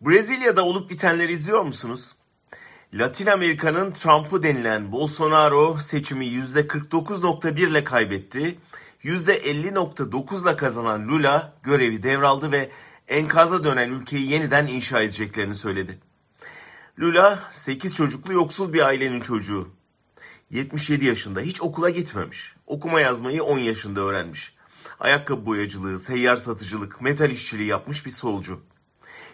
Brezilya'da olup bitenleri izliyor musunuz? Latin Amerika'nın Trump'ı denilen Bolsonaro seçimi %49.1 ile kaybetti. %50.9 ile kazanan Lula görevi devraldı ve enkaza dönen ülkeyi yeniden inşa edeceklerini söyledi. Lula 8 çocuklu yoksul bir ailenin çocuğu. 77 yaşında hiç okula gitmemiş. Okuma yazmayı 10 yaşında öğrenmiş. Ayakkabı boyacılığı, seyyar satıcılık, metal işçiliği yapmış bir solcu.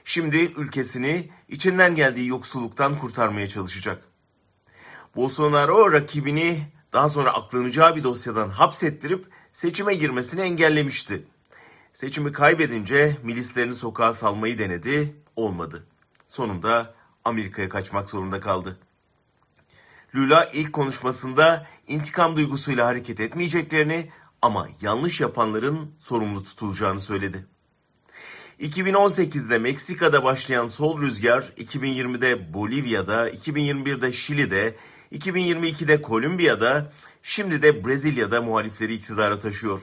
Şimdi ülkesini içinden geldiği yoksulluktan kurtarmaya çalışacak. Bolsonaro rakibini daha sonra aklanacağı bir dosyadan hapsettirip seçime girmesini engellemişti. Seçimi kaybedince milislerini sokağa salmayı denedi, olmadı. Sonunda Amerika'ya kaçmak zorunda kaldı. Lula ilk konuşmasında intikam duygusuyla hareket etmeyeceklerini ama yanlış yapanların sorumlu tutulacağını söyledi. 2018'de Meksika'da başlayan sol rüzgar 2020'de Bolivya'da, 2021'de Şili'de, 2022'de Kolombiya'da, şimdi de Brezilya'da muhalifleri iktidara taşıyor.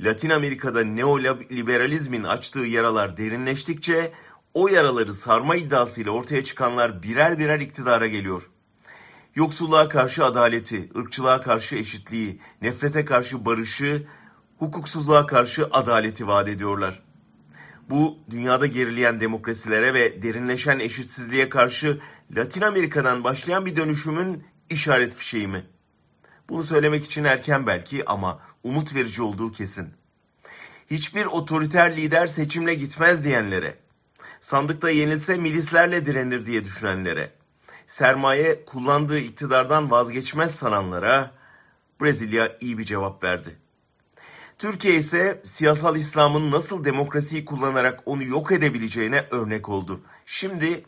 Latin Amerika'da neoliberalizmin açtığı yaralar derinleştikçe o yaraları sarma iddiasıyla ortaya çıkanlar birer birer iktidara geliyor. Yoksulluğa karşı adaleti, ırkçılığa karşı eşitliği, nefrete karşı barışı, hukuksuzluğa karşı adaleti vaat ediyorlar. Bu dünyada gerileyen demokrasilere ve derinleşen eşitsizliğe karşı Latin Amerika'dan başlayan bir dönüşümün işaret fişeği mi? Bunu söylemek için erken belki ama umut verici olduğu kesin. Hiçbir otoriter lider seçimle gitmez diyenlere, sandıkta yenilse milislerle direnir diye düşünenlere, sermaye kullandığı iktidardan vazgeçmez sananlara Brezilya iyi bir cevap verdi. Türkiye ise siyasal İslam'ın nasıl demokrasiyi kullanarak onu yok edebileceğine örnek oldu. Şimdi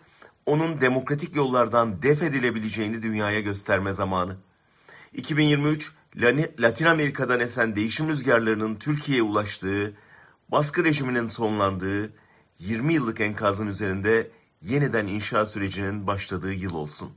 onun demokratik yollardan def edilebileceğini dünyaya gösterme zamanı. 2023 Latin Amerika'dan esen değişim rüzgarlarının Türkiye'ye ulaştığı, baskı rejiminin sonlandığı, 20 yıllık enkazın üzerinde yeniden inşa sürecinin başladığı yıl olsun.